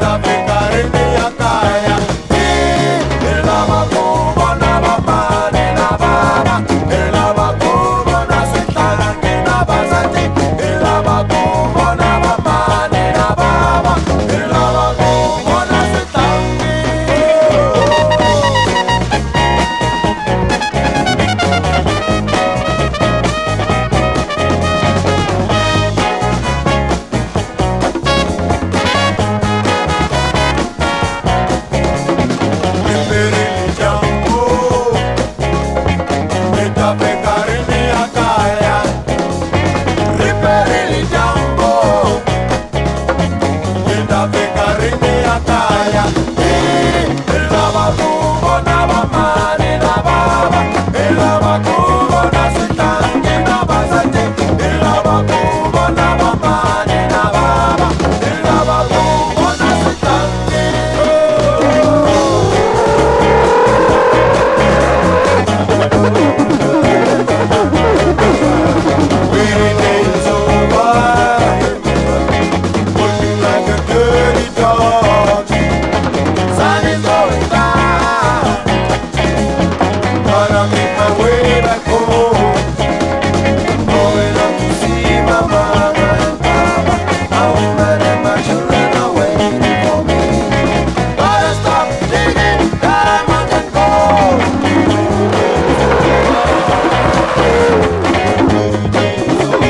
tá bom.